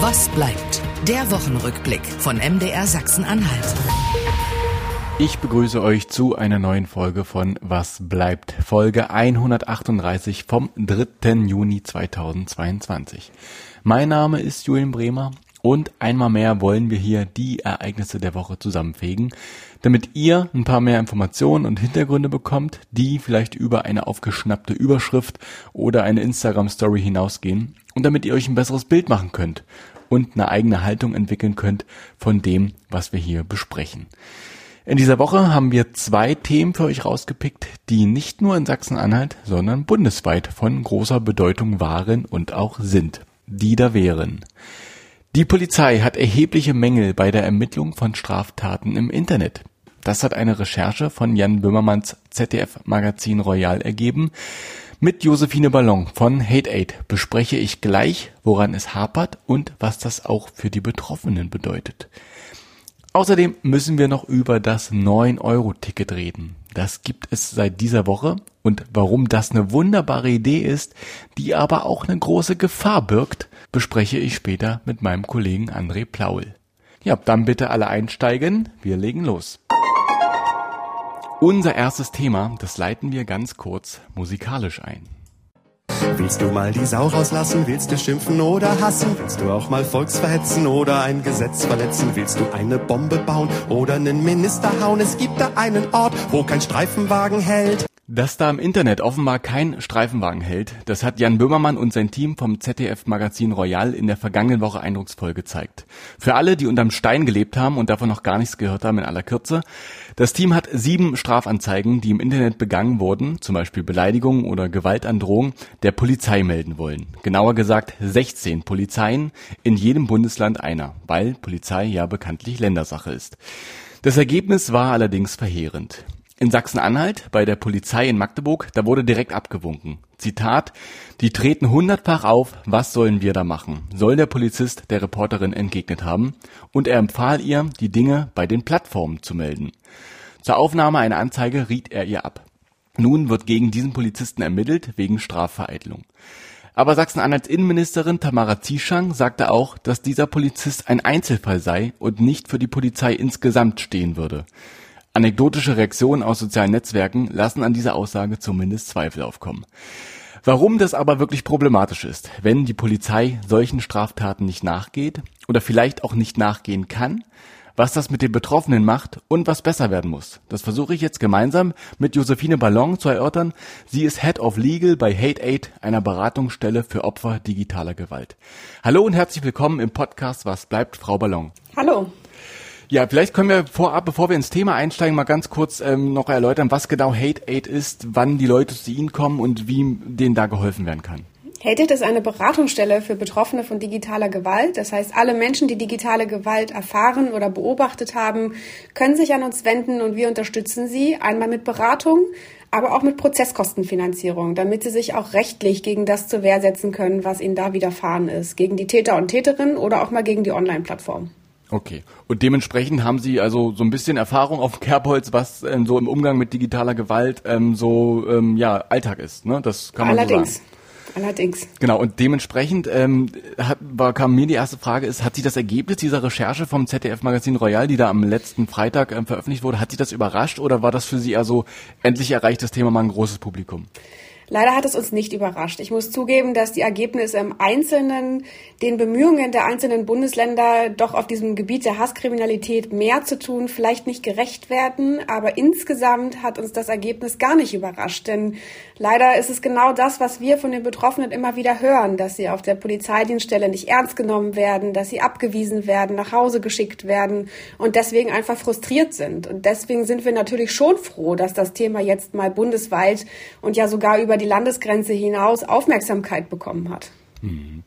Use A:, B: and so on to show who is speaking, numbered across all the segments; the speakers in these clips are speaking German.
A: Was bleibt? Der Wochenrückblick von MDR Sachsen-Anhalt.
B: Ich begrüße euch zu einer neuen Folge von Was bleibt? Folge 138 vom 3. Juni 2022. Mein Name ist Julian Bremer und einmal mehr wollen wir hier die Ereignisse der Woche zusammenfegen, damit ihr ein paar mehr Informationen und Hintergründe bekommt, die vielleicht über eine aufgeschnappte Überschrift oder eine Instagram-Story hinausgehen und damit ihr euch ein besseres Bild machen könnt und eine eigene Haltung entwickeln könnt von dem, was wir hier besprechen. In dieser Woche haben wir zwei Themen für euch rausgepickt, die nicht nur in Sachsen-Anhalt, sondern bundesweit von großer Bedeutung waren und auch sind. Die da wären. Die Polizei hat erhebliche Mängel bei der Ermittlung von Straftaten im Internet. Das hat eine Recherche von Jan Böhmermanns ZDF-Magazin Royal ergeben. Mit Josephine Ballon von Hate Aid bespreche ich gleich, woran es hapert und was das auch für die Betroffenen bedeutet. Außerdem müssen wir noch über das 9-Euro-Ticket reden. Das gibt es seit dieser Woche und warum das eine wunderbare Idee ist, die aber auch eine große Gefahr birgt, bespreche ich später mit meinem Kollegen André Plaul. Ja, dann bitte alle einsteigen, wir legen los. Unser erstes Thema, das leiten wir ganz kurz musikalisch ein.
C: Willst du mal die Sau rauslassen? Willst du schimpfen oder hassen? Willst du auch mal Volksverhetzen oder ein Gesetz verletzen? Willst du eine Bombe bauen oder einen Minister hauen? Es gibt da einen Ort, wo kein Streifenwagen hält.
B: Dass da im Internet offenbar kein Streifenwagen hält, das hat Jan Böhmermann und sein Team vom ZDF-Magazin Royal in der vergangenen Woche eindrucksvoll gezeigt. Für alle, die unterm Stein gelebt haben und davon noch gar nichts gehört haben in aller Kürze, das Team hat sieben Strafanzeigen, die im Internet begangen wurden, zum Beispiel Beleidigung oder Gewaltandrohung, der Polizei melden wollen. Genauer gesagt 16 Polizeien, in jedem Bundesland einer, weil Polizei ja bekanntlich Ländersache ist. Das Ergebnis war allerdings verheerend. In Sachsen-Anhalt, bei der Polizei in Magdeburg, da wurde direkt abgewunken. Zitat, die treten hundertfach auf, was sollen wir da machen? Soll der Polizist der Reporterin entgegnet haben. Und er empfahl ihr, die Dinge bei den Plattformen zu melden. Zur Aufnahme einer Anzeige riet er ihr ab. Nun wird gegen diesen Polizisten ermittelt, wegen Strafvereitelung. Aber Sachsen-Anhalts Innenministerin Tamara Zieschang sagte auch, dass dieser Polizist ein Einzelfall sei und nicht für die Polizei insgesamt stehen würde. Anekdotische Reaktionen aus sozialen Netzwerken lassen an dieser Aussage zumindest Zweifel aufkommen. Warum das aber wirklich problematisch ist, wenn die Polizei solchen Straftaten nicht nachgeht oder vielleicht auch nicht nachgehen kann, was das mit den Betroffenen macht und was besser werden muss. Das versuche ich jetzt gemeinsam mit Josephine Ballon zu erörtern. Sie ist Head of Legal bei Hate Aid, einer Beratungsstelle für Opfer digitaler Gewalt. Hallo und herzlich willkommen im Podcast Was bleibt, Frau Ballon.
D: Hallo.
B: Ja, vielleicht können wir vorab, bevor wir ins Thema einsteigen, mal ganz kurz ähm, noch erläutern, was genau Hate Aid ist, wann die Leute zu Ihnen kommen und wie denen da geholfen werden kann.
D: Hate Aid ist eine Beratungsstelle für Betroffene von digitaler Gewalt. Das heißt, alle Menschen, die digitale Gewalt erfahren oder beobachtet haben, können sich an uns wenden und wir unterstützen sie einmal mit Beratung, aber auch mit Prozesskostenfinanzierung, damit sie sich auch rechtlich gegen das zur Wehr setzen können, was ihnen da widerfahren ist, gegen die Täter und Täterinnen oder auch mal gegen die Online-Plattform.
B: Okay. Und dementsprechend haben Sie also so ein bisschen Erfahrung auf Kerbholz, was ähm, so im Umgang mit digitaler Gewalt ähm, so ähm, ja Alltag ist. Ne? Das kann man
D: Allerdings.
B: so sagen.
D: Allerdings.
B: Genau, und dementsprechend ähm, hat, war, kam mir die erste Frage, ist, hat Sie das Ergebnis dieser Recherche vom ZDF-Magazin Royal, die da am letzten Freitag ähm, veröffentlicht wurde, hat Sie das überrascht oder war das für Sie eher so, endlich erreicht das Thema mal ein großes Publikum?
D: Leider hat es uns nicht überrascht. Ich muss zugeben, dass die Ergebnisse im Einzelnen den Bemühungen der einzelnen Bundesländer doch auf diesem Gebiet der Hasskriminalität mehr zu tun vielleicht nicht gerecht werden. Aber insgesamt hat uns das Ergebnis gar nicht überrascht. Denn leider ist es genau das, was wir von den Betroffenen immer wieder hören, dass sie auf der Polizeidienststelle nicht ernst genommen werden, dass sie abgewiesen werden, nach Hause geschickt werden und deswegen einfach frustriert sind. Und deswegen sind wir natürlich schon froh, dass das Thema jetzt mal bundesweit und ja sogar über über die Landesgrenze hinaus Aufmerksamkeit bekommen hat.
B: Mhm.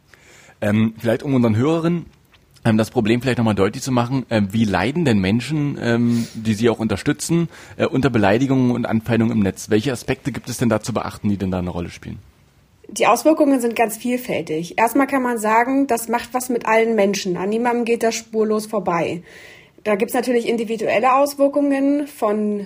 B: Ähm, vielleicht um unseren Hörerinnen ähm, das Problem vielleicht nochmal deutlich zu machen, äh, wie leiden denn Menschen, ähm, die sie auch unterstützen, äh, unter Beleidigungen und Anfeindungen im Netz? Welche Aspekte gibt es denn da zu beachten, die denn da eine Rolle spielen?
D: Die Auswirkungen sind ganz vielfältig. Erstmal kann man sagen, das macht was mit allen Menschen. An niemandem geht das spurlos vorbei. Da gibt es natürlich individuelle Auswirkungen von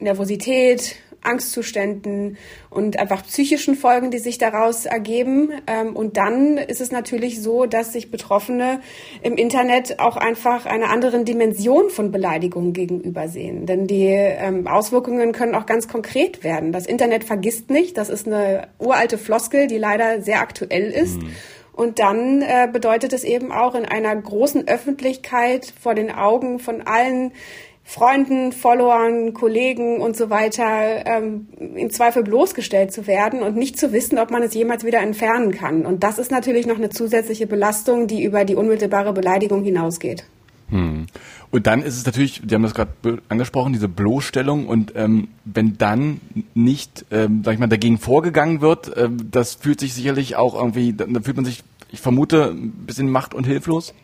D: Nervosität, Angstzuständen und einfach psychischen Folgen, die sich daraus ergeben. Ähm, und dann ist es natürlich so, dass sich Betroffene im Internet auch einfach einer anderen Dimension von Beleidigungen gegenübersehen. Denn die ähm, Auswirkungen können auch ganz konkret werden. Das Internet vergisst nicht. Das ist eine uralte Floskel, die leider sehr aktuell ist. Mhm. Und dann äh, bedeutet es eben auch in einer großen Öffentlichkeit vor den Augen von allen Freunden, Followern, Kollegen und so weiter ähm, im Zweifel bloßgestellt zu werden und nicht zu wissen, ob man es jemals wieder entfernen kann. Und das ist natürlich noch eine zusätzliche Belastung, die über die unmittelbare Beleidigung hinausgeht.
B: Hm. Und dann ist es natürlich, Sie haben das gerade angesprochen, diese Bloßstellung und ähm, wenn dann nicht, ähm, sag ich mal, dagegen vorgegangen wird, ähm, das fühlt sich sicherlich auch irgendwie, da fühlt man sich, ich vermute, ein bisschen macht und hilflos.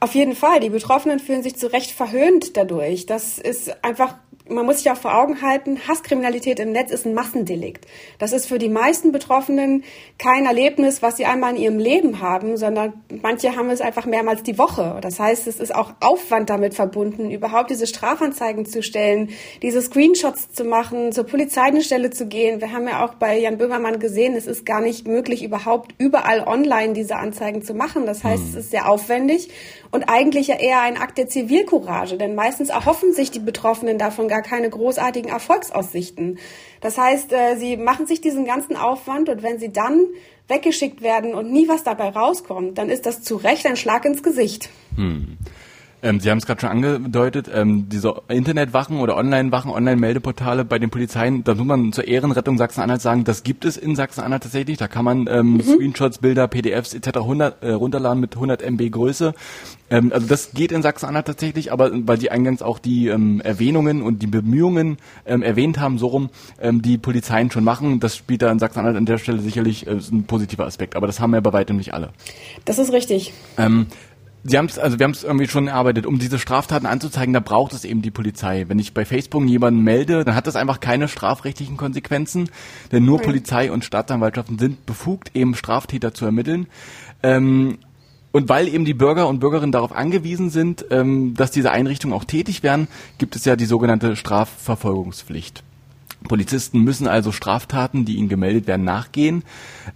D: Auf jeden Fall. Die Betroffenen fühlen sich zu Recht verhöhnt dadurch. Das ist einfach man muss sich auch vor Augen halten, Hasskriminalität im Netz ist ein Massendelikt. Das ist für die meisten Betroffenen kein Erlebnis, was sie einmal in ihrem Leben haben, sondern manche haben es einfach mehrmals die Woche. Das heißt, es ist auch Aufwand damit verbunden, überhaupt diese Strafanzeigen zu stellen, diese Screenshots zu machen, zur Polizeidienststelle zu gehen. Wir haben ja auch bei Jan Böhmermann gesehen, es ist gar nicht möglich, überhaupt überall online diese Anzeigen zu machen. Das heißt, hm. es ist sehr aufwendig und eigentlich ja eher ein Akt der Zivilcourage, denn meistens erhoffen sich die Betroffenen davon gar keine großartigen Erfolgsaussichten. Das heißt, äh, sie machen sich diesen ganzen Aufwand und wenn sie dann weggeschickt werden und nie was dabei rauskommt, dann ist das zu Recht ein Schlag ins Gesicht. Hm.
B: Ähm, Sie haben es gerade schon angedeutet, ähm, diese Internetwachen oder Online-Wachen, Online-Meldeportale bei den Polizeien, da muss man zur Ehrenrettung Sachsen-Anhalt sagen, das gibt es in Sachsen-Anhalt tatsächlich. Da kann man ähm, mhm. Screenshots, Bilder, PDFs etc. 100, äh, runterladen mit 100 MB Größe. Ähm, also das geht in Sachsen-Anhalt tatsächlich, aber weil Sie eingangs auch die ähm, Erwähnungen und die Bemühungen ähm, erwähnt haben, so rum, ähm, die Polizeien schon machen, das spielt da in Sachsen-Anhalt an der Stelle sicherlich äh, ein positiver Aspekt. Aber das haben ja bei weitem nicht alle.
D: Das ist richtig.
B: Ähm, Sie haben es, also wir haben es irgendwie schon erarbeitet, um diese Straftaten anzuzeigen, da braucht es eben die Polizei. Wenn ich bei Facebook jemanden melde, dann hat das einfach keine strafrechtlichen Konsequenzen, denn nur okay. Polizei und Staatsanwaltschaften sind befugt, eben Straftäter zu ermitteln. Ähm, und weil eben die Bürger und Bürgerinnen darauf angewiesen sind, ähm, dass diese Einrichtungen auch tätig werden, gibt es ja die sogenannte Strafverfolgungspflicht. Polizisten müssen also Straftaten, die ihnen gemeldet werden, nachgehen.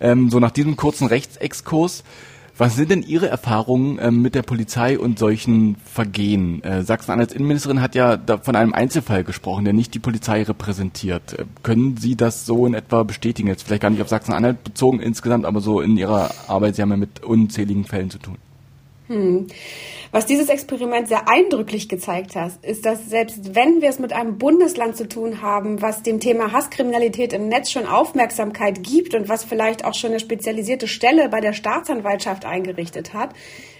B: Ähm, so nach diesem kurzen Rechtsexkurs was sind denn Ihre Erfahrungen äh, mit der Polizei und solchen Vergehen? Äh, Sachsen-Anhalts Innenministerin hat ja von einem Einzelfall gesprochen, der nicht die Polizei repräsentiert. Äh, können Sie das so in etwa bestätigen? Jetzt vielleicht gar nicht auf Sachsen-Anhalt bezogen insgesamt, aber so in Ihrer Arbeit, Sie haben ja mit unzähligen Fällen zu tun.
D: Hm. Was dieses Experiment sehr eindrücklich gezeigt hat, ist, dass selbst wenn wir es mit einem Bundesland zu tun haben, was dem Thema Hasskriminalität im Netz schon Aufmerksamkeit gibt und was vielleicht auch schon eine spezialisierte Stelle bei der Staatsanwaltschaft eingerichtet hat,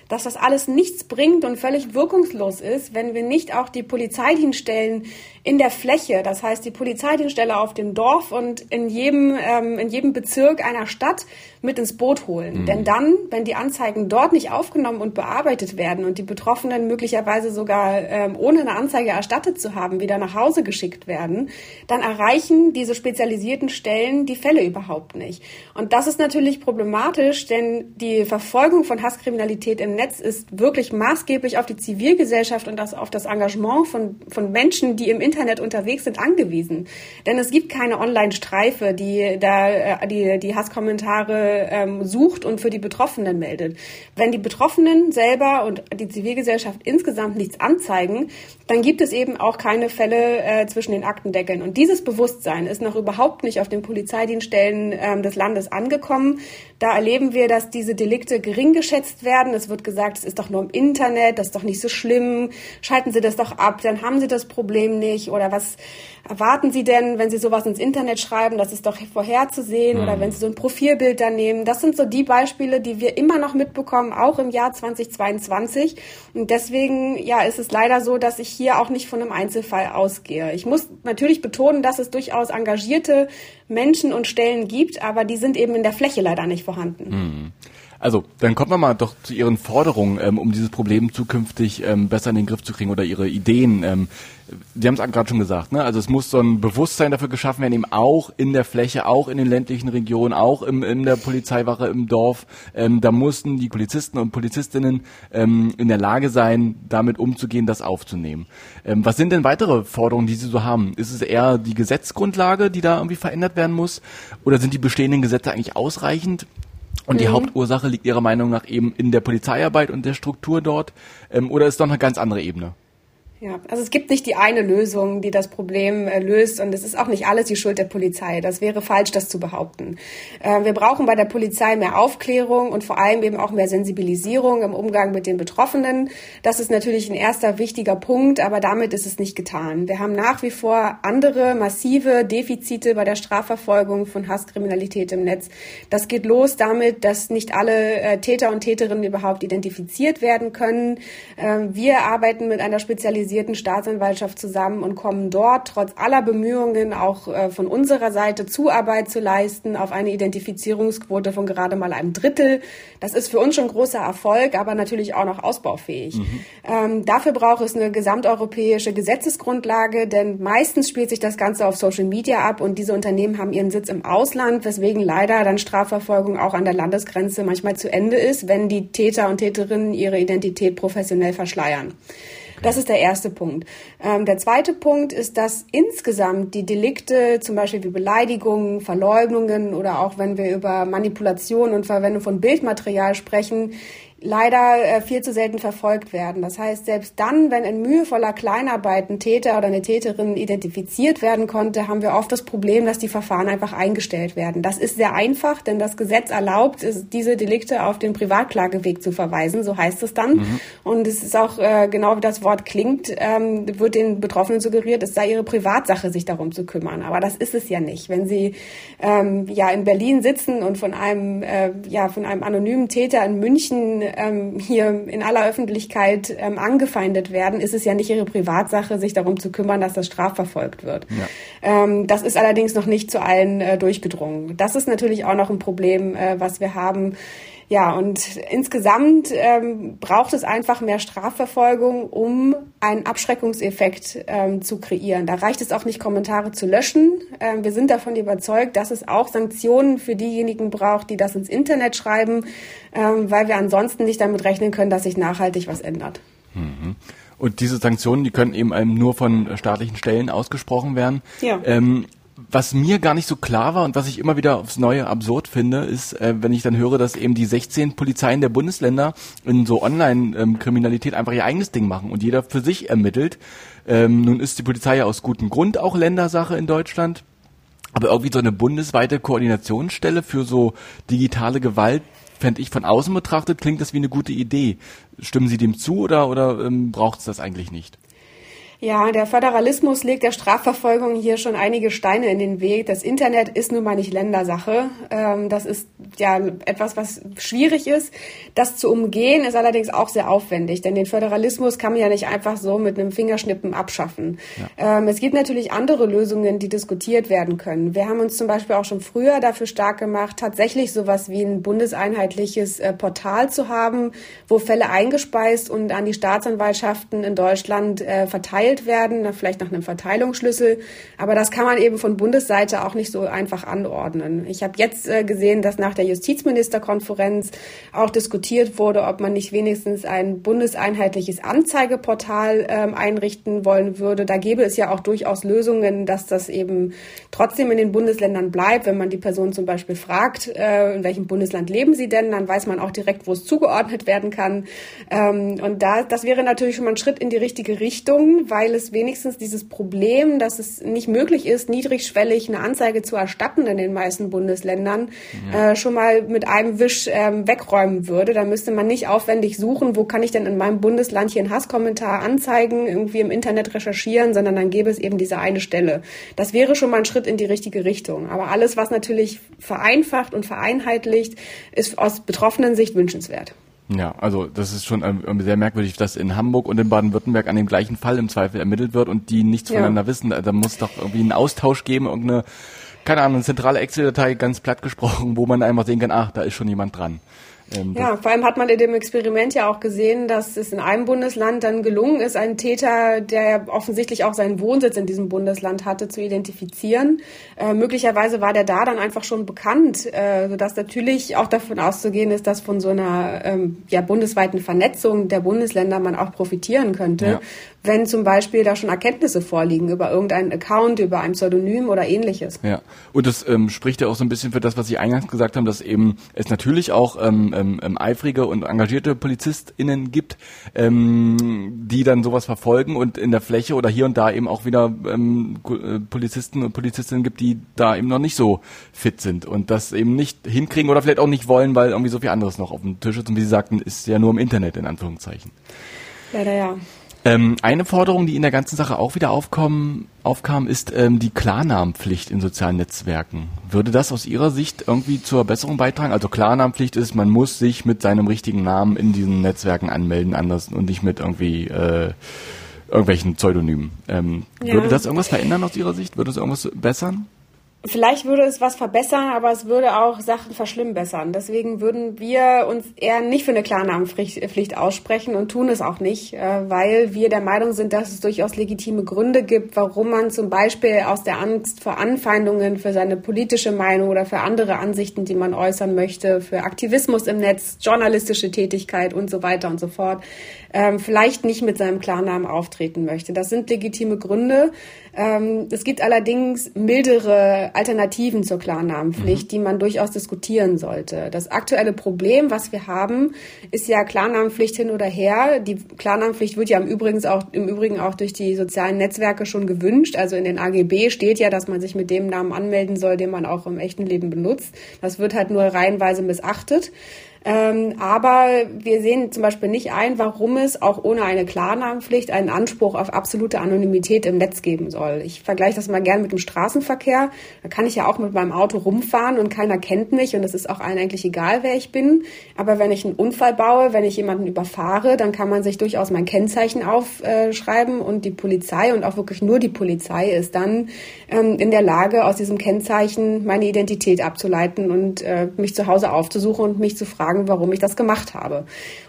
D: dass das alles nichts bringt und völlig wirkungslos ist, wenn wir nicht auch die Polizeidienststellen in der Fläche, das heißt die Polizeidienststelle auf dem Dorf und in jedem, ähm, in jedem Bezirk einer Stadt mit ins Boot holen. Mhm. Denn dann, wenn die Anzeigen dort nicht aufgenommen und bearbeitet werden und die Betroffenen möglicherweise sogar ähm, ohne eine Anzeige erstattet zu haben, wieder nach Hause geschickt werden, dann erreichen diese spezialisierten Stellen die Fälle überhaupt nicht. Und das ist natürlich problematisch, denn die Verfolgung von Hasskriminalität im Netz ist wirklich maßgeblich auf die Zivilgesellschaft und das, auf das Engagement von, von Menschen, die im Internet unterwegs sind, angewiesen. Denn es gibt keine Online-Streife, die da äh, die, die Hasskommentare ähm, sucht und für die Betroffenen meldet. Wenn die Betroffenen selber und die Zivilgesellschaft insgesamt nichts anzeigen, dann gibt es eben auch keine Fälle äh, zwischen den Aktendeckeln. Und dieses Bewusstsein ist noch überhaupt nicht auf den Polizeidienststellen ähm, des Landes angekommen. Da erleben wir, dass diese Delikte gering geschätzt werden. Es wird gesagt, es ist doch nur im Internet, das ist doch nicht so schlimm. Schalten Sie das doch ab, dann haben Sie das Problem nicht. Oder was erwarten Sie denn, wenn Sie sowas ins Internet schreiben? Das ist doch vorherzusehen. Mhm. Oder wenn Sie so ein Profilbild da nehmen. Das sind so die Beispiele, die wir immer noch mitbekommen, auch im Jahr 2022. Und deswegen, ja, ist es leider so, dass ich hier auch nicht von einem Einzelfall ausgehe. Ich muss natürlich betonen, dass es durchaus engagierte Menschen und Stellen gibt, aber die sind eben in der Fläche leider nicht vorhanden. Mhm.
B: Also, dann kommen wir mal doch zu Ihren Forderungen, ähm, um dieses Problem zukünftig ähm, besser in den Griff zu kriegen oder Ihre Ideen. Ähm, Sie haben es gerade schon gesagt, ne? Also es muss so ein Bewusstsein dafür geschaffen werden, eben auch in der Fläche, auch in den ländlichen Regionen, auch im, in der Polizeiwache im Dorf. Ähm, da mussten die Polizisten und Polizistinnen ähm, in der Lage sein, damit umzugehen, das aufzunehmen. Ähm, was sind denn weitere Forderungen, die Sie so haben? Ist es eher die Gesetzgrundlage, die da irgendwie verändert werden muss? Oder sind die bestehenden Gesetze eigentlich ausreichend? Und die mhm. Hauptursache liegt Ihrer Meinung nach eben in der Polizeiarbeit und der Struktur dort? Ähm, oder ist doch eine ganz andere Ebene?
D: Ja, also es gibt nicht die eine Lösung, die das Problem äh, löst und es ist auch nicht alles die Schuld der Polizei. Das wäre falsch, das zu behaupten. Äh, wir brauchen bei der Polizei mehr Aufklärung und vor allem eben auch mehr Sensibilisierung im Umgang mit den Betroffenen. Das ist natürlich ein erster wichtiger Punkt, aber damit ist es nicht getan. Wir haben nach wie vor andere massive Defizite bei der Strafverfolgung von Hasskriminalität im Netz. Das geht los damit, dass nicht alle äh, Täter und Täterinnen überhaupt identifiziert werden können. Äh, wir arbeiten mit einer Spezialisierung spezialisierten Staatsanwaltschaft zusammen und kommen dort trotz aller Bemühungen auch äh, von unserer Seite Zuarbeit zu leisten auf eine Identifizierungsquote von gerade mal einem Drittel. Das ist für uns schon großer Erfolg, aber natürlich auch noch ausbaufähig. Mhm. Ähm, dafür braucht es eine gesamteuropäische Gesetzesgrundlage, denn meistens spielt sich das Ganze auf Social Media ab und diese Unternehmen haben ihren Sitz im Ausland, weswegen leider dann Strafverfolgung auch an der Landesgrenze manchmal zu Ende ist, wenn die Täter und Täterinnen ihre Identität professionell verschleiern. Das ist der erste Punkt. Ähm, der zweite Punkt ist, dass insgesamt die Delikte, zum Beispiel wie Beleidigungen, Verleugnungen oder auch wenn wir über Manipulation und Verwendung von Bildmaterial sprechen, leider äh, viel zu selten verfolgt werden. Das heißt, selbst dann, wenn in mühevoller Kleinarbeit ein Täter oder eine Täterin identifiziert werden konnte, haben wir oft das Problem, dass die Verfahren einfach eingestellt werden. Das ist sehr einfach, denn das Gesetz erlaubt, diese Delikte auf den Privatklageweg zu verweisen, so heißt es dann. Mhm. Und es ist auch äh, genau wie das Wort klingt, ähm, wird den Betroffenen suggeriert, es sei ihre Privatsache, sich darum zu kümmern. Aber das ist es ja nicht. Wenn sie ähm, ja in Berlin sitzen und von einem äh, ja von einem anonymen Täter in München ähm, hier in aller Öffentlichkeit ähm, angefeindet werden, ist es ja nicht ihre Privatsache, sich darum zu kümmern, dass das strafverfolgt wird. Ja. Ähm, das ist allerdings noch nicht zu allen äh, durchgedrungen. Das ist natürlich auch noch ein Problem, äh, was wir haben. Ja, und insgesamt ähm, braucht es einfach mehr Strafverfolgung, um einen Abschreckungseffekt ähm, zu kreieren. Da reicht es auch nicht, Kommentare zu löschen. Ähm, wir sind davon überzeugt, dass es auch Sanktionen für diejenigen braucht, die das ins Internet schreiben, ähm, weil wir ansonsten nicht damit rechnen können, dass sich nachhaltig was ändert.
B: Mhm. Und diese Sanktionen, die können eben nur von staatlichen Stellen ausgesprochen werden. Ja. Ähm, was mir gar nicht so klar war und was ich immer wieder aufs Neue absurd finde, ist, äh, wenn ich dann höre, dass eben die 16 Polizeien der Bundesländer in so Online-Kriminalität einfach ihr eigenes Ding machen und jeder für sich ermittelt. Ähm, nun ist die Polizei ja aus gutem Grund auch Ländersache in Deutschland. Aber irgendwie so eine bundesweite Koordinationsstelle für so digitale Gewalt, fände ich von außen betrachtet, klingt das wie eine gute Idee. Stimmen Sie dem zu oder, oder ähm, braucht es das eigentlich nicht?
D: Ja, der Föderalismus legt der Strafverfolgung hier schon einige Steine in den Weg. Das Internet ist nun mal nicht Ländersache. Ähm, das ist ja etwas, was schwierig ist. Das zu umgehen ist allerdings auch sehr aufwendig, denn den Föderalismus kann man ja nicht einfach so mit einem Fingerschnippen abschaffen. Ja. Ähm, es gibt natürlich andere Lösungen, die diskutiert werden können. Wir haben uns zum Beispiel auch schon früher dafür stark gemacht, tatsächlich sowas wie ein bundeseinheitliches äh, Portal zu haben, wo Fälle eingespeist und an die Staatsanwaltschaften in Deutschland äh, verteilt verteilt werden, vielleicht nach einem Verteilungsschlüssel. Aber das kann man eben von Bundesseite auch nicht so einfach anordnen. Ich habe jetzt äh, gesehen, dass nach der Justizministerkonferenz auch diskutiert wurde, ob man nicht wenigstens ein bundeseinheitliches Anzeigeportal ähm, einrichten wollen würde. Da gäbe es ja auch durchaus Lösungen, dass das eben trotzdem in den Bundesländern bleibt. Wenn man die Person zum Beispiel fragt, äh, in welchem Bundesland leben sie denn, dann weiß man auch direkt, wo es zugeordnet werden kann. Ähm, und da, das wäre natürlich schon mal ein Schritt in die richtige Richtung, weil weil es wenigstens dieses Problem, dass es nicht möglich ist, niedrigschwellig eine Anzeige zu erstatten in den meisten Bundesländern, ja. äh, schon mal mit einem Wisch ähm, wegräumen würde. Da müsste man nicht aufwendig suchen, wo kann ich denn in meinem Bundesland hier einen Hasskommentar anzeigen, irgendwie im Internet recherchieren, sondern dann gäbe es eben diese eine Stelle. Das wäre schon mal ein Schritt in die richtige Richtung. Aber alles, was natürlich vereinfacht und vereinheitlicht, ist aus betroffenen Sicht wünschenswert.
B: Ja, also das ist schon ähm, sehr merkwürdig, dass in Hamburg und in Baden-Württemberg an dem gleichen Fall im Zweifel ermittelt wird und die nichts ja. voneinander wissen. Da muss doch irgendwie einen Austausch geben, irgendeine, keine Ahnung, eine zentrale Excel-Datei ganz platt gesprochen, wo man einfach sehen kann, ach, da ist schon jemand dran.
D: Ähm, ja, vor allem hat man in dem Experiment ja auch gesehen, dass es in einem Bundesland dann gelungen ist, einen Täter, der offensichtlich auch seinen Wohnsitz in diesem Bundesland hatte, zu identifizieren. Äh, möglicherweise war der da dann einfach schon bekannt, äh, sodass natürlich auch davon auszugehen ist, dass von so einer ähm, ja, bundesweiten Vernetzung der Bundesländer man auch profitieren könnte. Ja wenn zum Beispiel da schon Erkenntnisse vorliegen über irgendeinen Account, über ein Pseudonym oder ähnliches.
B: Ja, und das ähm, spricht ja auch so ein bisschen für das, was Sie eingangs gesagt haben, dass eben es natürlich auch ähm, ähm, ähm eifrige und engagierte PolizistInnen gibt, ähm, die dann sowas verfolgen und in der Fläche oder hier und da eben auch wieder ähm, äh, Polizisten und Polizistinnen gibt, die da eben noch nicht so fit sind und das eben nicht hinkriegen oder vielleicht auch nicht wollen, weil irgendwie so viel anderes noch auf dem Tisch ist und wie Sie sagten, ist ja nur im Internet in Anführungszeichen.
D: Leider ja.
B: Ähm, eine Forderung, die in der ganzen Sache auch wieder aufkommen, aufkam, ist ähm, die Klarnamenpflicht in sozialen Netzwerken. Würde das aus Ihrer Sicht irgendwie zur Besserung beitragen? Also Klarnamenpflicht ist, man muss sich mit seinem richtigen Namen in diesen Netzwerken anmelden, anders und nicht mit irgendwie äh, irgendwelchen Pseudonymen. Ähm, ja. Würde das irgendwas verändern aus Ihrer Sicht? Würde es irgendwas bessern?
D: Vielleicht würde es was verbessern, aber es würde auch Sachen verschlimmbessern. Deswegen würden wir uns eher nicht für eine Klarnamenpflicht aussprechen und tun es auch nicht, äh, weil wir der Meinung sind, dass es durchaus legitime Gründe gibt, warum man zum Beispiel aus der Angst vor Anfeindungen für seine politische Meinung oder für andere Ansichten, die man äußern möchte, für Aktivismus im Netz, journalistische Tätigkeit und so weiter und so fort, ähm, vielleicht nicht mit seinem Klarnamen auftreten möchte. Das sind legitime Gründe. Ähm, es gibt allerdings mildere Alternativen zur Klarnamenpflicht, mhm. die man durchaus diskutieren sollte. Das aktuelle Problem, was wir haben, ist ja Klarnamenpflicht hin oder her. Die Klarnamenpflicht wird ja im Übrigen auch, im Übrigen auch durch die sozialen Netzwerke schon gewünscht. Also in den AGB steht ja, dass man sich mit dem Namen anmelden soll, den man auch im echten Leben benutzt. Das wird halt nur reihenweise missachtet. Ähm, aber wir sehen zum Beispiel nicht ein, warum es auch ohne eine Klarnamenpflicht einen Anspruch auf absolute Anonymität im Netz geben soll. Ich vergleiche das mal gerne mit dem Straßenverkehr. Da kann ich ja auch mit meinem Auto rumfahren und keiner kennt mich und es ist auch allen eigentlich egal, wer ich bin. Aber wenn ich einen Unfall baue, wenn ich jemanden überfahre, dann kann man sich durchaus mein Kennzeichen aufschreiben und die Polizei und auch wirklich nur die Polizei ist dann ähm, in der Lage, aus diesem Kennzeichen meine Identität abzuleiten und äh, mich zu Hause aufzusuchen und mich zu fragen, fragen, warum ich das gemacht habe.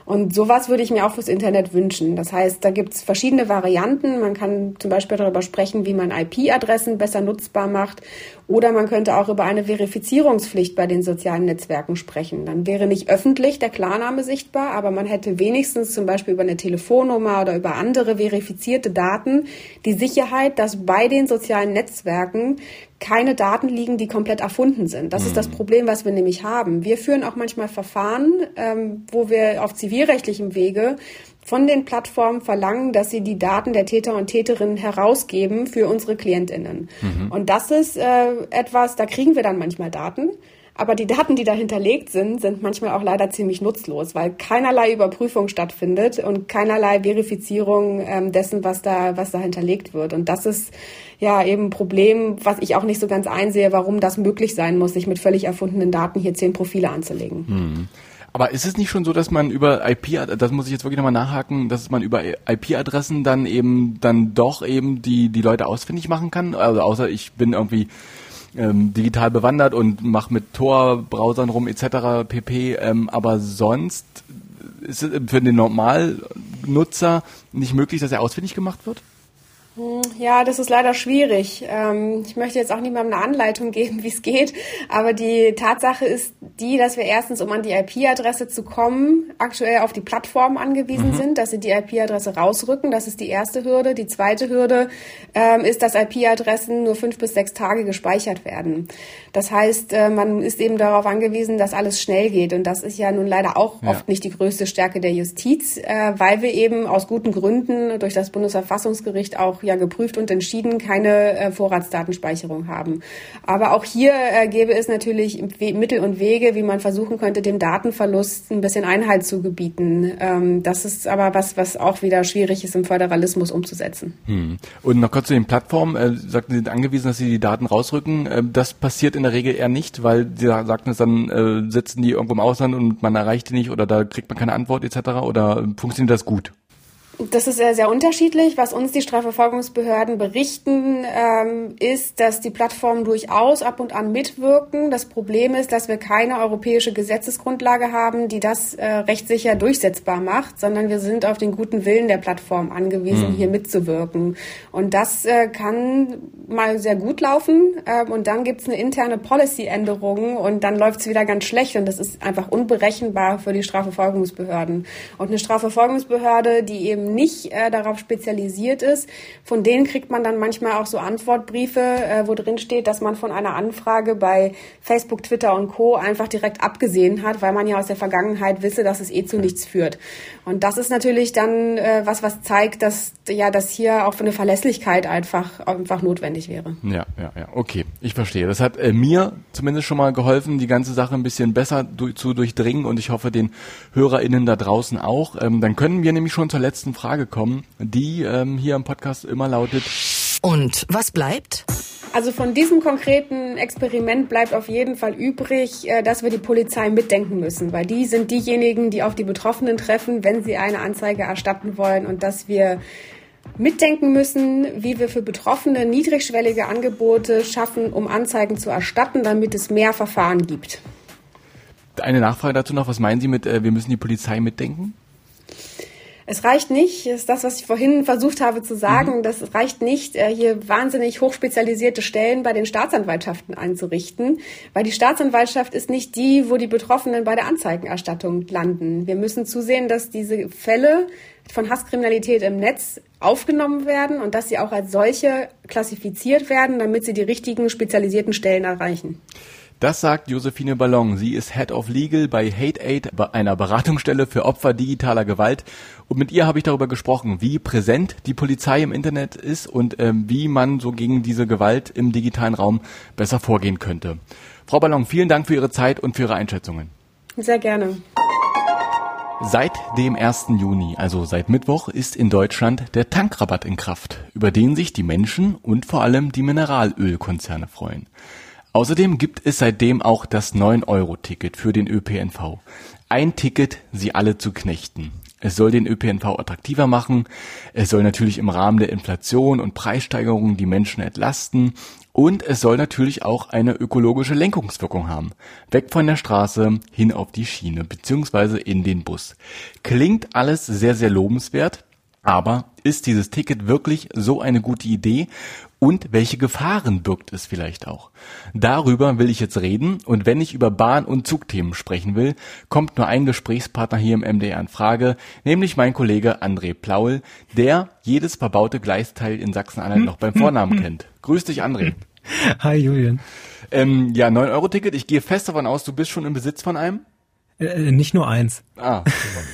D: Und sowas würde ich mir auch fürs Internet wünschen. Das heißt, da gibt es verschiedene Varianten. Man kann zum Beispiel darüber sprechen, wie man IP-Adressen besser nutzbar macht. Oder man könnte auch über eine Verifizierungspflicht bei den sozialen Netzwerken sprechen. Dann wäre nicht öffentlich der Klarname sichtbar, aber man hätte wenigstens zum Beispiel über eine Telefonnummer oder über andere verifizierte Daten die Sicherheit, dass bei den sozialen Netzwerken keine Daten liegen, die komplett erfunden sind. Das mhm. ist das mhm. Problem, was wir nämlich haben. Wir führen auch manchmal Verfahren, ähm, wo wir auf zivilrechtlichem Wege von den Plattformen verlangen, dass sie die Daten der Täter und Täterinnen herausgeben für unsere Klientinnen. Mhm. Und das ist äh, etwas, da kriegen wir dann manchmal Daten. Aber die Daten, die da hinterlegt sind, sind manchmal auch leider ziemlich nutzlos, weil keinerlei Überprüfung stattfindet und keinerlei Verifizierung ähm, dessen, was da, was da hinterlegt wird. Und das ist ja eben ein Problem, was ich auch nicht so ganz einsehe, warum das möglich sein muss, sich mit völlig erfundenen Daten hier zehn Profile anzulegen.
B: Hm. Aber ist es nicht schon so, dass man über IP, das muss ich jetzt wirklich nochmal nachhaken, dass man über IP-Adressen dann eben dann doch eben die die Leute ausfindig machen kann? Also außer ich bin irgendwie ähm, digital bewandert und mache mit Tor-Browsern rum etc. pp. Ähm, aber sonst ist es für den Normalnutzer nicht möglich, dass er ausfindig gemacht wird?
D: Ja, das ist leider schwierig. Ähm, ich möchte jetzt auch niemandem eine Anleitung geben, wie es geht, aber die Tatsache ist die, dass wir erstens, um an die IP-Adresse zu kommen, aktuell auf die Plattform angewiesen mhm. sind, dass sie die IP-Adresse rausrücken. Das ist die erste Hürde. Die zweite Hürde ähm, ist, dass IP-Adressen nur fünf bis sechs Tage gespeichert werden. Das heißt, äh, man ist eben darauf angewiesen, dass alles schnell geht. Und das ist ja nun leider auch ja. oft nicht die größte Stärke der Justiz, äh, weil wir eben aus guten Gründen durch das Bundesverfassungsgericht auch ja geprüft und entschieden keine äh, Vorratsdatenspeicherung haben. Aber auch hier äh, gäbe es natürlich Mittel und Wege, wie man versuchen könnte, dem Datenverlust ein bisschen Einhalt zu gebieten. Ähm, das ist aber was, was auch wieder schwierig ist im Föderalismus umzusetzen.
B: Hm. Und noch kurz zu den Plattformen. Äh, sagten Sie sind angewiesen, dass Sie die Daten rausrücken. Äh, das passiert in der Regel eher nicht, weil Sie sagten es dann, äh, sitzen die irgendwo im Ausland und man erreicht die nicht oder da kriegt man keine Antwort etc. Oder funktioniert das gut?
D: Das ist sehr, sehr unterschiedlich. Was uns die Strafverfolgungsbehörden berichten, ähm, ist, dass die Plattformen durchaus ab und an mitwirken. Das Problem ist, dass wir keine europäische Gesetzesgrundlage haben, die das äh, rechtssicher durchsetzbar macht, sondern wir sind auf den guten Willen der Plattform angewiesen, mhm. hier mitzuwirken. Und das äh, kann mal sehr gut laufen äh, und dann gibt es eine interne Policy-Änderung und dann läuft es wieder ganz schlecht und das ist einfach unberechenbar für die Strafverfolgungsbehörden. Und eine Strafverfolgungsbehörde, die eben nicht äh, darauf spezialisiert ist. Von denen kriegt man dann manchmal auch so Antwortbriefe, äh, wo drin steht, dass man von einer Anfrage bei Facebook, Twitter und Co. einfach direkt abgesehen hat, weil man ja aus der Vergangenheit wisse, dass es eh zu nichts führt. Und das ist natürlich dann äh, was, was zeigt, dass ja, dass hier auch für eine Verlässlichkeit einfach einfach notwendig wäre.
B: Ja, ja, ja. Okay, ich verstehe. Das hat äh, mir zumindest schon mal geholfen, die ganze Sache ein bisschen besser du zu durchdringen und ich hoffe den HörerInnen da draußen auch. Ähm, dann können wir nämlich schon zur letzten Frage kommen, die ähm, hier im Podcast immer lautet.
A: Und was bleibt?
D: Also von diesem konkreten Experiment bleibt auf jeden Fall übrig, äh, dass wir die Polizei mitdenken müssen, weil die sind diejenigen, die auf die Betroffenen treffen, wenn sie eine Anzeige erstatten wollen und dass wir mitdenken müssen, wie wir für Betroffene niedrigschwellige Angebote schaffen, um Anzeigen zu erstatten, damit es mehr Verfahren gibt.
B: Eine Nachfrage dazu noch, was meinen Sie mit, äh, wir müssen die Polizei mitdenken?
D: Es reicht nicht, ist das, was ich vorhin versucht habe zu sagen, mhm. das reicht nicht, äh, hier wahnsinnig hochspezialisierte Stellen bei den Staatsanwaltschaften einzurichten, weil die Staatsanwaltschaft ist nicht die, wo die Betroffenen bei der Anzeigenerstattung landen. Wir müssen zusehen, dass diese Fälle von Hasskriminalität im Netz aufgenommen werden und dass sie auch als solche klassifiziert werden, damit sie die richtigen spezialisierten Stellen erreichen.
B: Das sagt Josephine Ballon. Sie ist Head of Legal bei Hate Aid, einer Beratungsstelle für Opfer digitaler Gewalt. Und mit ihr habe ich darüber gesprochen, wie präsent die Polizei im Internet ist und ähm, wie man so gegen diese Gewalt im digitalen Raum besser vorgehen könnte. Frau Ballon, vielen Dank für Ihre Zeit und für Ihre Einschätzungen.
D: Sehr gerne.
B: Seit dem 1. Juni, also seit Mittwoch, ist in Deutschland der Tankrabatt in Kraft, über den sich die Menschen und vor allem die Mineralölkonzerne freuen. Außerdem gibt es seitdem auch das 9-Euro-Ticket für den ÖPNV. Ein Ticket, sie alle zu knechten. Es soll den ÖPNV attraktiver machen. Es soll natürlich im Rahmen der Inflation und Preissteigerungen die Menschen entlasten. Und es soll natürlich auch eine ökologische Lenkungswirkung haben. Weg von der Straße hin auf die Schiene beziehungsweise in den Bus. Klingt alles sehr, sehr lobenswert. Aber ist dieses Ticket wirklich so eine gute Idee? Und welche Gefahren birgt es vielleicht auch? Darüber will ich jetzt reden. Und wenn ich über Bahn- und Zugthemen sprechen will, kommt nur ein Gesprächspartner hier im MDR in Frage, nämlich mein Kollege André Plaul, der jedes verbaute Gleisteil in Sachsen-Anhalt noch beim Vornamen kennt. Grüß dich, André.
E: Hi, Julian.
B: Ähm, ja, 9-Euro-Ticket. Ich gehe fest davon aus, du bist schon im Besitz von einem?
E: Äh, nicht nur eins.
B: Ah,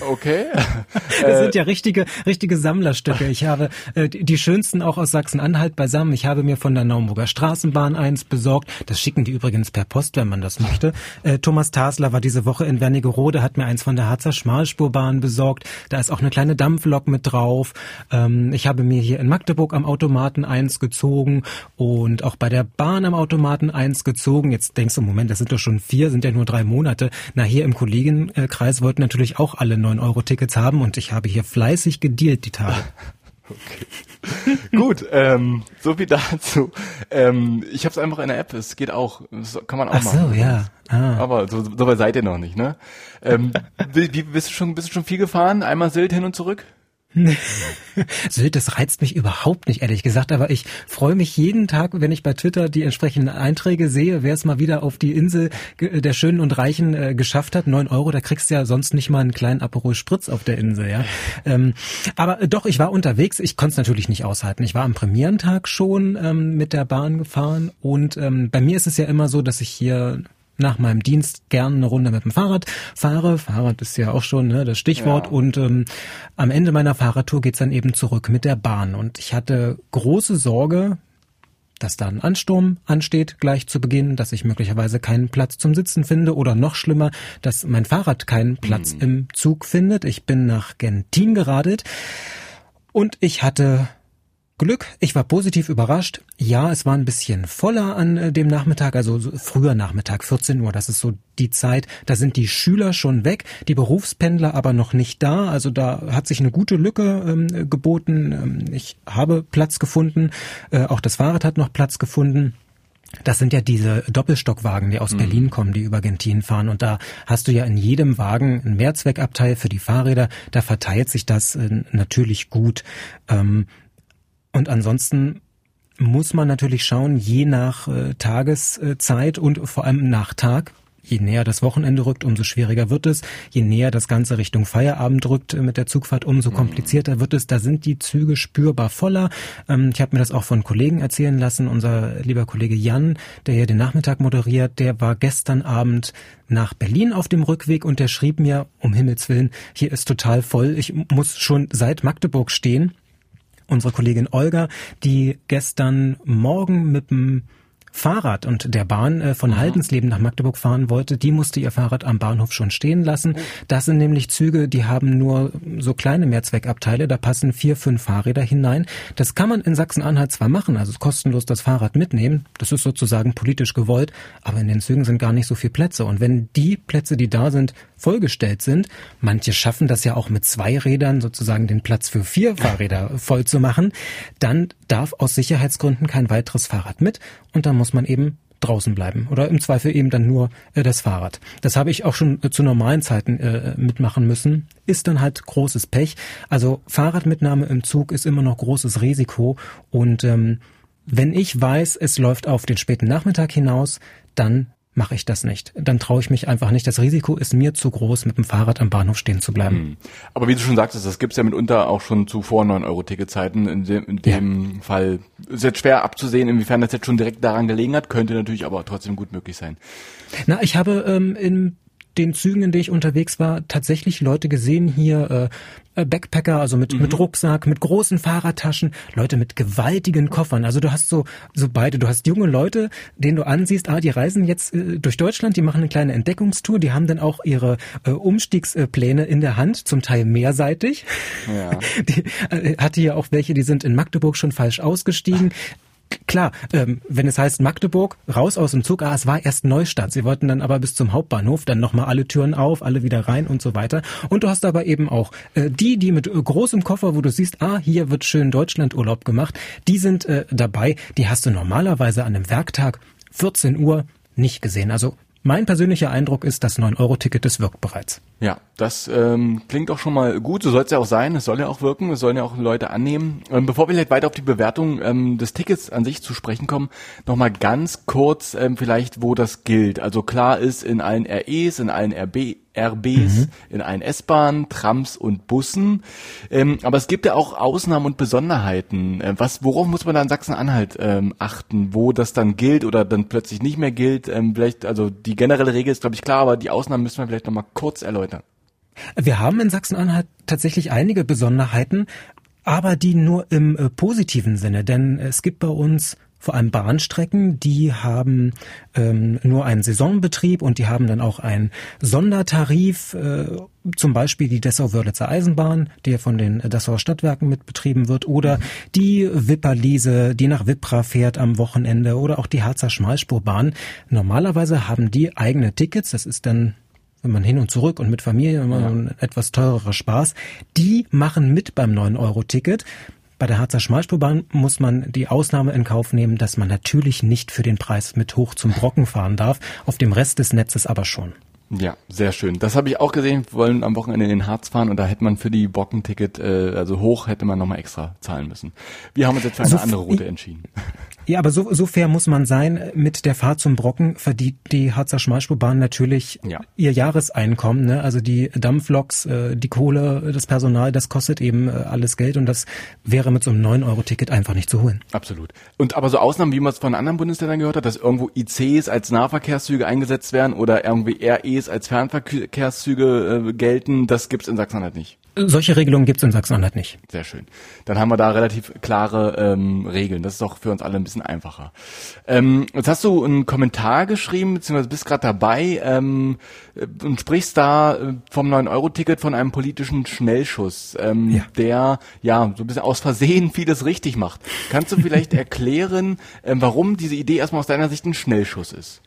B: okay.
E: das sind ja richtige, richtige Sammlerstücke. Ich habe äh, die schönsten auch aus Sachsen-Anhalt beisammen. Ich habe mir von der Naumburger Straßenbahn eins besorgt. Das schicken die übrigens per Post, wenn man das möchte. Äh, Thomas Tasler war diese Woche in Wernigerode, hat mir eins von der Harzer Schmalspurbahn besorgt. Da ist auch eine kleine Dampflok mit drauf. Ähm, ich habe mir hier in Magdeburg am Automaten eins gezogen und auch bei der Bahn am Automaten eins gezogen. Jetzt denkst du, Moment, das sind doch schon vier, sind ja nur drei Monate. Na, hier im Kollegenkreis wollten natürlich auch alle 9-Euro-Tickets haben und ich habe hier fleißig gedealt die Tage.
B: Okay. Gut, ähm, so viel dazu. Ähm, ich habe es einfach in der App, es geht auch. Das kann man auch
E: Ach
B: machen.
E: so, ja.
B: Ah. Aber so, so weit seid ihr noch nicht, ne? Ähm, wie, wie, bist, du schon, bist du schon viel gefahren? Einmal Sylt hin und zurück?
E: Sylt, das reizt mich überhaupt nicht, ehrlich gesagt, aber ich freue mich jeden Tag, wenn ich bei Twitter die entsprechenden Einträge sehe, wer es mal wieder auf die Insel der Schönen und Reichen äh, geschafft hat. Neun Euro, da kriegst du ja sonst nicht mal einen kleinen Aperol Spritz auf der Insel, ja. Ähm, aber äh, doch, ich war unterwegs, ich konnte es natürlich nicht aushalten. Ich war am Premierentag schon ähm, mit der Bahn gefahren und ähm, bei mir ist es ja immer so, dass ich hier nach meinem Dienst gern eine Runde mit dem Fahrrad fahre. Fahrrad ist ja auch schon ne, das Stichwort. Ja. Und ähm, am Ende meiner Fahrradtour geht's dann eben zurück mit der Bahn. Und ich hatte große Sorge, dass da ein Ansturm ansteht gleich zu Beginn, dass ich möglicherweise keinen Platz zum Sitzen finde oder noch schlimmer, dass mein Fahrrad keinen Platz mhm. im Zug findet. Ich bin nach Gentin geradelt und ich hatte Glück, ich war positiv überrascht. Ja, es war ein bisschen voller an äh, dem Nachmittag, also so früher Nachmittag, 14 Uhr, das ist so die Zeit. Da sind die Schüler schon weg, die Berufspendler aber noch nicht da. Also da hat sich eine gute Lücke ähm, geboten. Ähm, ich habe Platz gefunden, äh, auch das Fahrrad hat noch Platz gefunden. Das sind ja diese Doppelstockwagen, die aus mhm. Berlin kommen, die über Gentin fahren. Und da hast du ja in jedem Wagen ein Mehrzweckabteil für die Fahrräder. Da verteilt sich das äh, natürlich gut. Ähm, und ansonsten muss man natürlich schauen, je nach äh, Tageszeit und vor allem nach Tag. Je näher das Wochenende rückt, umso schwieriger wird es. Je näher das Ganze Richtung Feierabend rückt äh, mit der Zugfahrt, umso mhm. komplizierter wird es. Da sind die Züge spürbar voller. Ähm, ich habe mir das auch von Kollegen erzählen lassen. Unser lieber Kollege Jan, der hier den Nachmittag moderiert, der war gestern Abend nach Berlin auf dem Rückweg und der schrieb mir, um Himmels Willen, hier ist total voll. Ich muss schon seit Magdeburg stehen unsere Kollegin Olga, die gestern Morgen mit dem Fahrrad und der Bahn äh, von Haldensleben nach Magdeburg fahren wollte, die musste ihr Fahrrad am Bahnhof schon stehen lassen. Oh. Das sind nämlich Züge, die haben nur so kleine Mehrzweckabteile, da passen vier, fünf Fahrräder hinein. Das kann man in Sachsen-Anhalt zwar machen, also kostenlos das Fahrrad mitnehmen, das ist sozusagen politisch gewollt, aber in den Zügen sind gar nicht so viele Plätze. Und wenn die Plätze, die da sind, vollgestellt sind, manche schaffen das ja auch mit zwei Rädern sozusagen den Platz für vier Fahrräder voll zu machen, dann darf aus Sicherheitsgründen kein weiteres Fahrrad mit und dann muss man eben draußen bleiben oder im Zweifel eben dann nur äh, das Fahrrad. Das habe ich auch schon äh, zu normalen Zeiten äh, mitmachen müssen. Ist dann halt großes Pech. Also Fahrradmitnahme im Zug ist immer noch großes Risiko und ähm, wenn ich weiß, es läuft auf den späten Nachmittag hinaus, dann mache ich das nicht. Dann traue ich mich einfach nicht. Das Risiko ist mir zu groß, mit dem Fahrrad am Bahnhof stehen zu bleiben. Hm.
B: Aber wie du schon sagtest, das gibt's ja mitunter auch schon zu vor 9-Euro-Ticketzeiten. In dem, in dem ja. Fall ist jetzt schwer abzusehen, inwiefern das jetzt schon direkt daran gelegen hat, könnte natürlich aber trotzdem gut möglich sein.
E: Na, ich habe ähm, in den Zügen, in denen ich unterwegs war, tatsächlich Leute gesehen hier, äh, Backpacker, also mit, mhm. mit Rucksack, mit großen Fahrradtaschen, Leute mit gewaltigen Koffern. Also du hast so, so beide, du hast junge Leute, denen du ansiehst, ah, die reisen jetzt äh, durch Deutschland, die machen eine kleine Entdeckungstour, die haben dann auch ihre äh, Umstiegspläne in der Hand, zum Teil mehrseitig. Ja. Die, äh, hatte ja auch welche, die sind in Magdeburg schon falsch ausgestiegen klar, ähm, wenn es heißt Magdeburg, raus aus dem Zug, ah, es war erst Neustadt. Sie wollten dann aber bis zum Hauptbahnhof, dann nochmal alle Türen auf, alle wieder rein und so weiter. Und du hast aber eben auch äh, die, die mit äh, großem Koffer, wo du siehst, ah, hier wird schön Deutschlandurlaub gemacht, die sind äh, dabei, die hast du normalerweise an einem Werktag 14 Uhr nicht gesehen. Also mein persönlicher Eindruck ist, das 9-Euro-Ticket, das wirkt bereits.
B: Ja, das ähm, klingt auch schon mal gut. So soll es ja auch sein. Es soll ja auch wirken. Es sollen ja auch Leute annehmen. Ähm, bevor wir vielleicht weiter auf die Bewertung ähm, des Tickets an sich zu sprechen kommen, nochmal ganz kurz ähm, vielleicht, wo das gilt. Also klar ist, in allen REs, in allen RB, RBs, mhm. in allen S-Bahnen, Trams und Bussen. Ähm, aber es gibt ja auch Ausnahmen und Besonderheiten. Äh, was, worauf muss man da in Sachsen-Anhalt ähm, achten, wo das dann gilt oder dann plötzlich nicht mehr gilt? Ähm, vielleicht, also die generelle Regel ist, glaube ich, klar, aber die Ausnahmen müssen wir vielleicht nochmal kurz erläutern.
E: Wir haben in Sachsen-Anhalt tatsächlich einige Besonderheiten, aber die nur im äh, positiven Sinne, denn es gibt bei uns vor allem Bahnstrecken, die haben ähm, nur einen Saisonbetrieb und die haben dann auch einen Sondertarif, äh, zum Beispiel die Dessau-Wörlitzer Eisenbahn, die von den Dessauer Stadtwerken mitbetrieben wird, oder die Wipperliese, die nach Wippra fährt am Wochenende, oder auch die Harzer Schmalspurbahn. Normalerweise haben die eigene Tickets, das ist dann wenn man hin und zurück und mit Familie immer ja. etwas teurerer Spaß, die machen mit beim 9-Euro-Ticket. Bei der Harzer Schmalspurbahn muss man die Ausnahme in Kauf nehmen, dass man natürlich nicht für den Preis mit hoch zum Brocken fahren darf, auf dem Rest des Netzes aber schon.
B: Ja, sehr schön. Das habe ich auch gesehen. Wir wollen am Wochenende in den Harz fahren und da hätte man für die Bockenticket, äh, also hoch, hätte man nochmal extra zahlen müssen. Wir haben uns jetzt für eine so andere Route entschieden.
E: Ja, aber so, so fair muss man sein. Mit der Fahrt zum Brocken verdient die Harzer Schmalspurbahn natürlich ja. ihr Jahreseinkommen. Ne? Also die Dampfloks, äh, die Kohle, das Personal, das kostet eben äh, alles Geld und das wäre mit so einem 9-Euro-Ticket einfach nicht zu holen.
B: Absolut. Und aber so Ausnahmen, wie man es von anderen Bundesländern gehört hat, dass irgendwo ICs als Nahverkehrszüge eingesetzt werden oder irgendwie REs als Fernverkehrszüge äh, gelten, das gibt's in Sachsen halt nicht.
E: Solche Regelungen gibt es in Sachsen-Anhalt nicht.
B: Sehr schön. Dann haben wir da relativ klare ähm, Regeln. Das ist doch für uns alle ein bisschen einfacher. Ähm, jetzt hast du einen Kommentar geschrieben, beziehungsweise bist gerade dabei ähm, und sprichst da äh, vom 9-Euro-Ticket von einem politischen Schnellschuss, ähm, ja. der ja so ein bisschen aus Versehen vieles richtig macht. Kannst du vielleicht erklären, äh, warum diese Idee erstmal aus deiner Sicht ein Schnellschuss ist?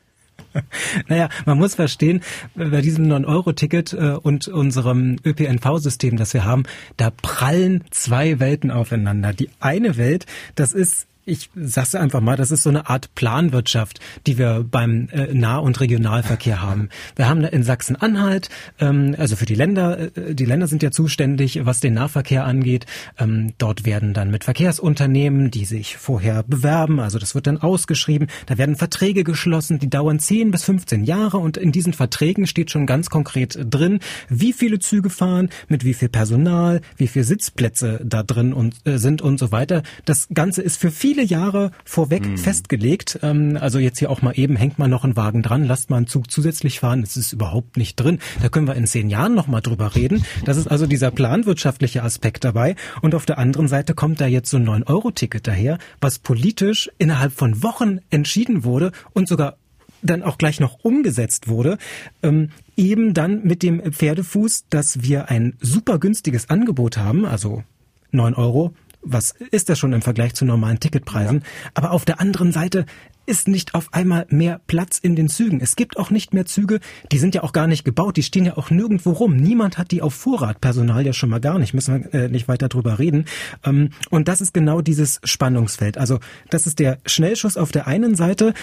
E: Naja, man muss verstehen, bei diesem 9-Euro-Ticket äh, und unserem ÖPNV-System, das wir haben, da prallen zwei Welten aufeinander. Die eine Welt, das ist ich sag's einfach mal, das ist so eine Art Planwirtschaft, die wir beim äh, Nah- und Regionalverkehr haben. Wir haben in Sachsen-Anhalt, ähm, also für die Länder, äh, die Länder sind ja zuständig, was den Nahverkehr angeht. Ähm, dort werden dann mit Verkehrsunternehmen, die sich vorher bewerben, also das wird dann ausgeschrieben, da werden Verträge geschlossen, die dauern 10 bis 15 Jahre und in diesen Verträgen steht schon ganz konkret drin, wie viele Züge fahren, mit wie viel Personal, wie viele Sitzplätze da drin und, äh, sind und so weiter. Das Ganze ist für viele viele Jahre vorweg hm. festgelegt. Ähm, also jetzt hier auch mal eben hängt man noch einen Wagen dran, lasst mal einen Zug zusätzlich fahren. Das ist überhaupt nicht drin. Da können wir in zehn Jahren noch mal drüber reden. Das ist also dieser planwirtschaftliche Aspekt dabei. Und auf der anderen Seite kommt da jetzt so ein 9-Euro-Ticket daher, was politisch innerhalb von Wochen entschieden wurde und sogar dann auch gleich noch umgesetzt wurde, ähm, eben dann mit dem Pferdefuß, dass wir ein super günstiges Angebot haben, also 9 Euro was ist das schon im Vergleich zu normalen Ticketpreisen? Ja. Aber auf der anderen Seite ist nicht auf einmal mehr Platz in den Zügen. Es gibt auch nicht mehr Züge, die sind ja auch gar nicht gebaut, die stehen ja auch nirgendwo rum. Niemand hat die auf Vorrat, Personal ja schon mal gar nicht, müssen wir äh, nicht weiter drüber reden. Ähm, und das ist genau dieses Spannungsfeld. Also das ist der Schnellschuss auf der einen Seite.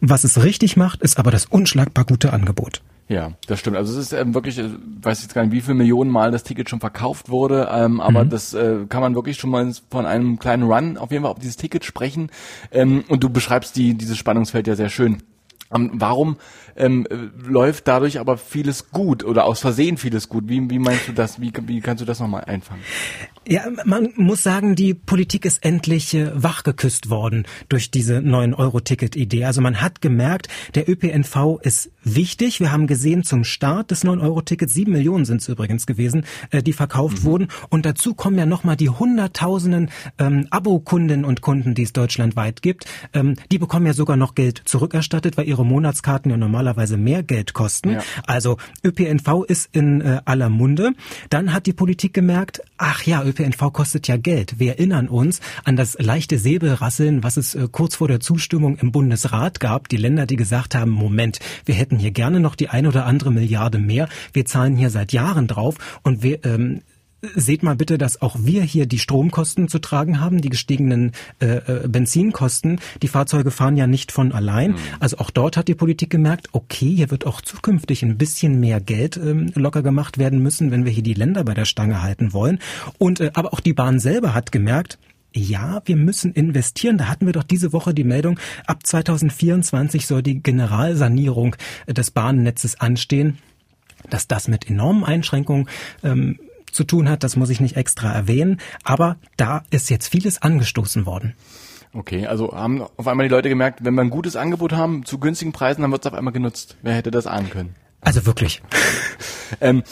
E: Was es richtig macht, ist aber das unschlagbar gute Angebot.
B: Ja, das stimmt. Also es ist ähm, wirklich, äh, weiß jetzt gar nicht, wie viele Millionen Mal das Ticket schon verkauft wurde, ähm, aber mhm. das äh, kann man wirklich schon mal von einem kleinen Run auf jeden Fall auf dieses Ticket sprechen. Ähm, und du beschreibst die, dieses Spannungsfeld ja sehr schön. Ähm, warum ähm, äh, läuft dadurch aber vieles gut oder aus Versehen vieles gut? Wie, wie meinst du das? Wie, wie kannst du das nochmal einfangen?
E: Ja, man muss sagen, die Politik ist endlich äh, wachgeküsst worden durch diese 9-Euro-Ticket-Idee. Also man hat gemerkt, der ÖPNV ist wichtig. Wir haben gesehen, zum Start des 9-Euro-Tickets, sieben Millionen sind es übrigens gewesen, äh, die verkauft mhm. wurden. Und dazu kommen ja nochmal die hunderttausenden ähm, Abo-Kundinnen und Kunden, die es deutschlandweit gibt. Ähm, die bekommen ja sogar noch Geld zurückerstattet, weil ihre Monatskarten ja normalerweise mehr Geld kosten. Ja. Also ÖPNV ist in äh, aller Munde. Dann hat die Politik gemerkt, ach ja, ÖPNV kostet ja Geld. Wir erinnern uns an das leichte Säbelrasseln, was es äh, kurz vor der Zustimmung im Bundesrat gab. Die Länder, die gesagt haben, Moment, wir hätten hier gerne noch die ein oder andere Milliarde mehr. Wir zahlen hier seit Jahren drauf und wir ähm, seht mal bitte, dass auch wir hier die Stromkosten zu tragen haben, die gestiegenen äh, äh, Benzinkosten. Die Fahrzeuge fahren ja nicht von allein. Mhm. Also auch dort hat die Politik gemerkt, okay, hier wird auch zukünftig ein bisschen mehr Geld ähm, locker gemacht werden müssen, wenn wir hier die Länder bei der Stange halten wollen. Und äh, aber auch die Bahn selber hat gemerkt, ja, wir müssen investieren. Da hatten wir doch diese Woche die Meldung, ab 2024 soll die Generalsanierung des Bahnnetzes anstehen dass das mit enormen Einschränkungen ähm, zu tun hat, das muss ich nicht extra erwähnen, aber da ist jetzt vieles angestoßen worden.
B: Okay, also haben auf einmal die Leute gemerkt, wenn wir ein gutes Angebot haben, zu günstigen Preisen, dann wird es auf einmal genutzt. Wer hätte das ahnen können?
E: Also wirklich.
B: ähm,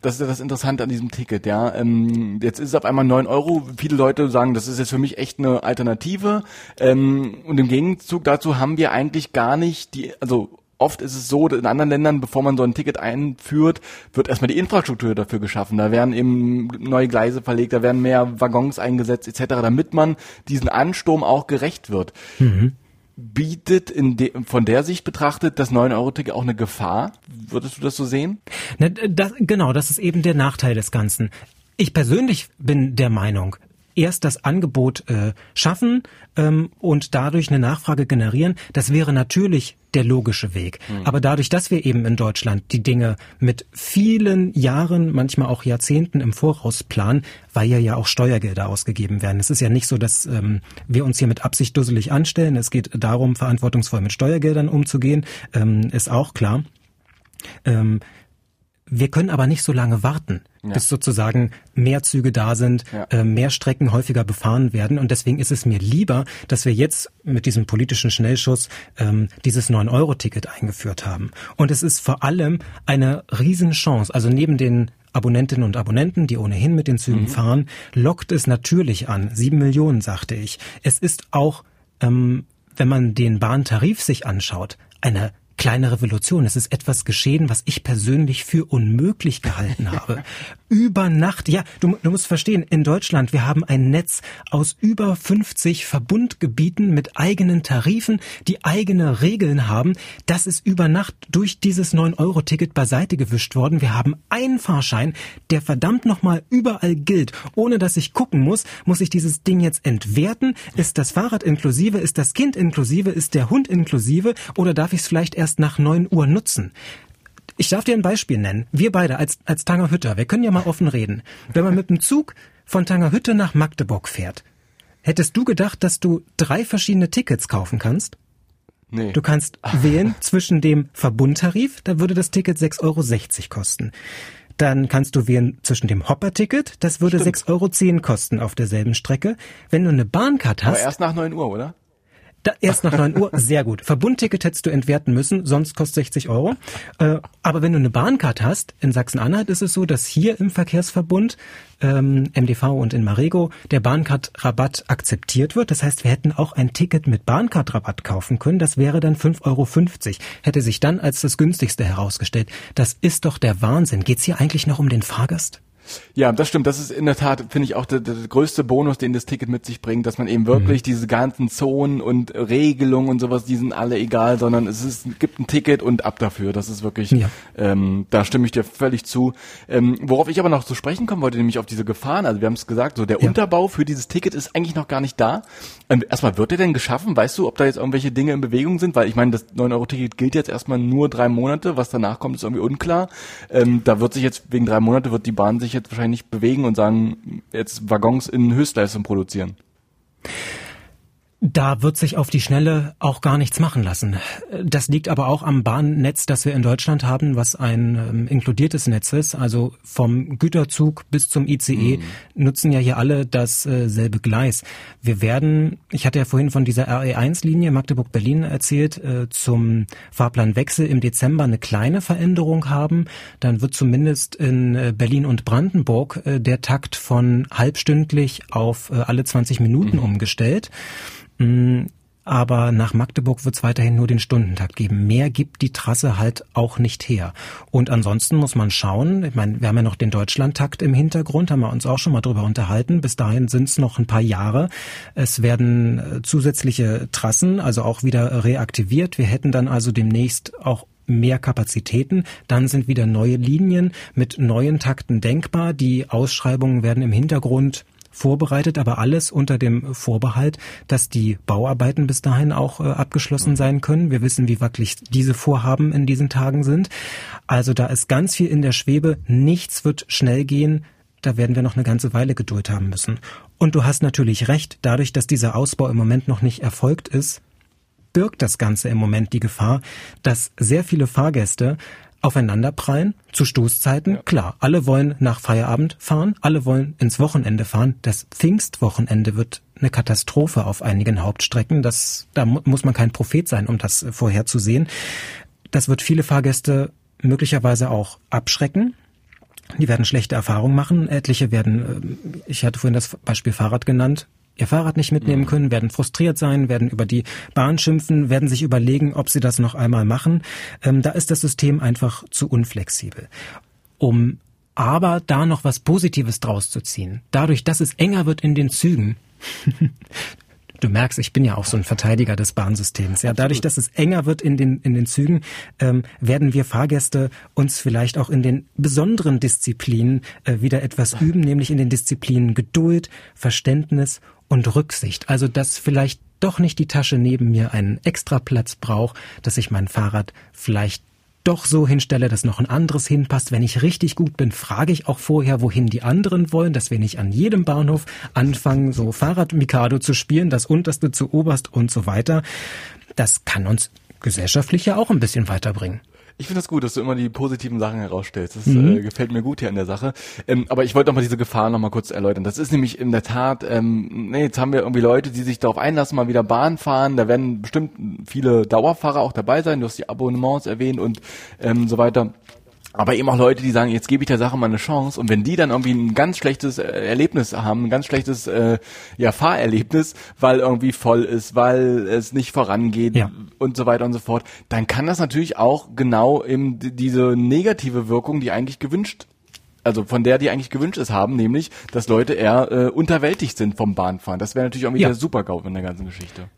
B: das ist ja das Interessante an diesem Ticket, ja. Ähm, jetzt ist es auf einmal neun Euro. Viele Leute sagen, das ist jetzt für mich echt eine Alternative. Ähm, und im Gegenzug dazu haben wir eigentlich gar nicht die, also oft ist es so, in anderen Ländern, bevor man so ein Ticket einführt, wird erstmal die Infrastruktur dafür geschaffen. Da werden eben neue Gleise verlegt, da werden mehr Waggons eingesetzt etc., damit man diesen Ansturm auch gerecht wird. Mhm. Bietet de, von der Sicht betrachtet das 9-Euro-Ticket auch eine Gefahr? Würdest du das so sehen?
E: Na, das, genau, das ist eben der Nachteil des Ganzen. Ich persönlich bin der Meinung, erst das Angebot äh, schaffen ähm, und dadurch eine Nachfrage generieren, das wäre natürlich der logische Weg. Mhm. Aber dadurch, dass wir eben in Deutschland die Dinge mit vielen Jahren, manchmal auch Jahrzehnten im Voraus planen, weil ja ja auch Steuergelder ausgegeben werden. Es ist ja nicht so, dass ähm, wir uns hier mit Absicht dusselig anstellen. Es geht darum, verantwortungsvoll mit Steuergeldern umzugehen, ähm, ist auch klar. Ähm, wir können aber nicht so lange warten, ja. bis sozusagen mehr Züge da sind, ja. äh, mehr Strecken häufiger befahren werden. Und deswegen ist es mir lieber, dass wir jetzt mit diesem politischen Schnellschuss ähm, dieses 9-Euro-Ticket eingeführt haben. Und es ist vor allem eine Riesenchance. Also neben den Abonnentinnen und Abonnenten, die ohnehin mit den Zügen mhm. fahren, lockt es natürlich an. Sieben Millionen, sagte ich. Es ist auch, ähm, wenn man den Bahntarif sich anschaut, eine kleine Revolution. Es ist etwas geschehen, was ich persönlich für unmöglich gehalten habe. über Nacht, ja, du, du, musst verstehen, in Deutschland, wir haben ein Netz aus über 50 Verbundgebieten mit eigenen Tarifen, die eigene Regeln haben. Das ist über Nacht durch dieses 9-Euro-Ticket beiseite gewischt worden. Wir haben einen Fahrschein, der verdammt nochmal überall gilt. Ohne dass ich gucken muss, muss ich dieses Ding jetzt entwerten. Ist das Fahrrad inklusive? Ist das Kind inklusive? Ist der Hund inklusive? Oder darf ich es vielleicht erst nach 9 Uhr nutzen? Ich darf dir ein Beispiel nennen. Wir beide als, als Tangerhütter, wir können ja mal offen reden. Wenn man mit dem Zug von Tangerhütte nach Magdeburg fährt, hättest du gedacht, dass du drei verschiedene Tickets kaufen kannst? Nee. Du kannst wählen zwischen dem Verbundtarif, da würde das Ticket 6,60 Euro kosten. Dann kannst du wählen zwischen dem Hopper-Ticket, das würde 6,10 Euro kosten auf derselben Strecke. Wenn du eine Bahncard hast.
B: Aber erst nach 9 Uhr, oder?
E: Da, erst nach 9 Uhr, sehr gut. Verbundticket hättest du entwerten müssen, sonst kostet 60 Euro. Äh, aber wenn du eine Bahncard hast, in Sachsen-Anhalt ist es so, dass hier im Verkehrsverbund ähm, MDV und in Marego der Bahncard-Rabatt akzeptiert wird. Das heißt, wir hätten auch ein Ticket mit Bahncard-Rabatt kaufen können. Das wäre dann 5,50 Euro. Hätte sich dann als das günstigste herausgestellt. Das ist doch der Wahnsinn. Geht's hier eigentlich noch um den Fahrgast?
B: Ja, das stimmt. Das ist in der Tat, finde ich, auch der, der, größte Bonus, den das Ticket mit sich bringt, dass man eben wirklich mhm. diese ganzen Zonen und Regelungen und sowas, die sind alle egal, sondern es ist, gibt ein Ticket und ab dafür. Das ist wirklich, ja. ähm, da stimme ich dir völlig zu. Ähm, worauf ich aber noch zu sprechen kommen wollte, nämlich auf diese Gefahren. Also wir haben es gesagt, so der ja. Unterbau für dieses Ticket ist eigentlich noch gar nicht da. Ähm, erstmal, wird der denn geschaffen? Weißt du, ob da jetzt irgendwelche Dinge in Bewegung sind? Weil ich meine, das 9-Euro-Ticket gilt jetzt erstmal nur drei Monate. Was danach kommt, ist irgendwie unklar. Ähm, da wird sich jetzt, wegen drei Monate wird die Bahn sich jetzt wahrscheinlich bewegen und sagen, jetzt Waggons in Höchstleistung produzieren.
E: Da wird sich auf die Schnelle auch gar nichts machen lassen. Das liegt aber auch am Bahnnetz, das wir in Deutschland haben, was ein ähm, inkludiertes Netz ist. Also vom Güterzug bis zum ICE mhm. nutzen ja hier alle dasselbe Gleis. Wir werden, ich hatte ja vorhin von dieser RE1-Linie Magdeburg-Berlin erzählt, äh, zum Fahrplanwechsel im Dezember eine kleine Veränderung haben. Dann wird zumindest in äh, Berlin und Brandenburg äh, der Takt von halbstündlich auf alle 20 Minuten mhm. umgestellt. Mm, aber nach Magdeburg wird es weiterhin nur den Stundentakt geben. Mehr gibt die Trasse halt auch nicht her. Und ansonsten muss man schauen, ich meine, wir haben ja noch den Deutschlandtakt im Hintergrund, haben wir uns auch schon mal drüber unterhalten. Bis dahin sind es noch ein paar Jahre. Es werden äh, zusätzliche Trassen, also auch wieder reaktiviert. Wir hätten dann also demnächst auch mehr Kapazitäten. Dann sind wieder neue Linien mit neuen Takten denkbar. Die Ausschreibungen werden im Hintergrund vorbereitet, aber alles unter dem Vorbehalt, dass die Bauarbeiten bis dahin auch äh, abgeschlossen sein können. Wir wissen, wie wackelig diese Vorhaben in diesen Tagen sind. Also da ist ganz viel in der Schwebe. Nichts wird schnell gehen. Da werden wir noch eine ganze Weile Geduld haben müssen. Und du hast natürlich recht, dadurch, dass dieser Ausbau im Moment noch nicht erfolgt ist, birgt das Ganze im Moment die Gefahr, dass sehr viele Fahrgäste aufeinanderprallen zu Stoßzeiten. Ja. Klar, alle wollen nach Feierabend fahren, alle wollen ins Wochenende fahren. Das Pfingstwochenende wird eine Katastrophe auf einigen Hauptstrecken. Das, da muss man kein Prophet sein, um das vorherzusehen. Das wird viele Fahrgäste möglicherweise auch abschrecken. Die werden schlechte Erfahrungen machen. Etliche werden, äh, ich hatte vorhin das Beispiel Fahrrad genannt, ihr Fahrrad nicht mitnehmen mhm. können, werden frustriert sein, werden über die Bahn schimpfen, werden sich überlegen, ob sie das noch einmal machen. Ähm, da ist das System einfach zu unflexibel. Um aber da noch was Positives draus zu ziehen, dadurch, dass es enger wird in den Zügen, Du merkst, ich bin ja auch so ein Verteidiger des Bahnsystems. Ja, dadurch, dass es enger wird in den in den Zügen, ähm, werden wir Fahrgäste uns vielleicht auch in den besonderen Disziplinen äh, wieder etwas üben, nämlich in den Disziplinen Geduld, Verständnis und Rücksicht. Also, dass vielleicht doch nicht die Tasche neben mir einen extra Platz braucht, dass ich mein Fahrrad vielleicht doch so hinstelle, dass noch ein anderes hinpasst. Wenn ich richtig gut bin, frage ich auch vorher, wohin die anderen wollen, dass wir nicht an jedem Bahnhof anfangen, so Fahrrad-Mikado zu spielen, das unterste zu oberst und so weiter. Das kann uns gesellschaftlich ja auch ein bisschen weiterbringen.
B: Ich finde das gut, dass du immer die positiven Sachen herausstellst. Das mhm. äh, gefällt mir gut hier in der Sache. Ähm, aber ich wollte noch mal diese Gefahr noch mal kurz erläutern. Das ist nämlich in der Tat, ähm, nee, jetzt haben wir irgendwie Leute, die sich darauf einlassen, mal wieder Bahn fahren. Da werden bestimmt viele Dauerfahrer auch dabei sein. Du hast die Abonnements erwähnt und ähm, so weiter. Aber eben auch Leute, die sagen, jetzt gebe ich der Sache mal eine Chance und wenn die dann irgendwie ein ganz schlechtes äh, Erlebnis haben, ein ganz schlechtes äh, ja, Fahrerlebnis, weil irgendwie voll ist, weil es nicht vorangeht ja. und so weiter und so fort, dann kann das natürlich auch genau eben diese negative Wirkung, die eigentlich gewünscht also von der die eigentlich gewünscht ist haben, nämlich, dass Leute eher äh, unterwältigt sind vom Bahnfahren. Das wäre natürlich auch wieder ja. super GAU in der ganzen Geschichte.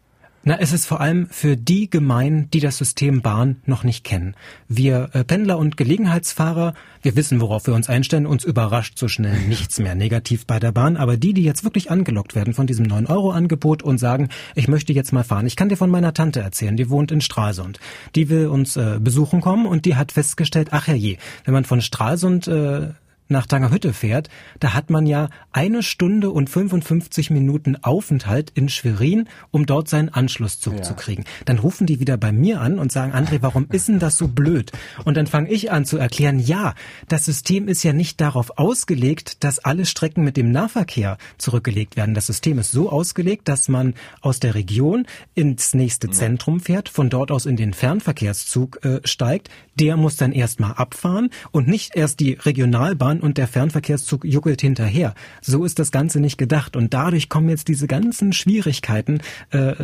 E: Na, es ist vor allem für die gemein, die das System Bahn noch nicht kennen. Wir äh, Pendler und Gelegenheitsfahrer, wir wissen, worauf wir uns einstellen, uns überrascht so schnell nichts mehr negativ bei der Bahn. Aber die, die jetzt wirklich angelockt werden von diesem 9-Euro-Angebot und sagen, ich möchte jetzt mal fahren. Ich kann dir von meiner Tante erzählen, die wohnt in Stralsund. Die will uns äh, besuchen kommen und die hat festgestellt, ach herrje, wenn man von Stralsund äh, nach Tangerhütte fährt, da hat man ja eine Stunde und 55 Minuten Aufenthalt in Schwerin, um dort seinen Anschlusszug ja. zu kriegen. Dann rufen die wieder bei mir an und sagen, André, warum ist denn das so blöd? Und dann fange ich an zu erklären, ja, das System ist ja nicht darauf ausgelegt, dass alle Strecken mit dem Nahverkehr zurückgelegt werden. Das System ist so ausgelegt, dass man aus der Region ins nächste Zentrum fährt, von dort aus in den Fernverkehrszug äh, steigt. Der muss dann erstmal abfahren und nicht erst die Regionalbahn und der Fernverkehrszug juckelt hinterher. So ist das Ganze nicht gedacht und dadurch kommen jetzt diese ganzen Schwierigkeiten äh,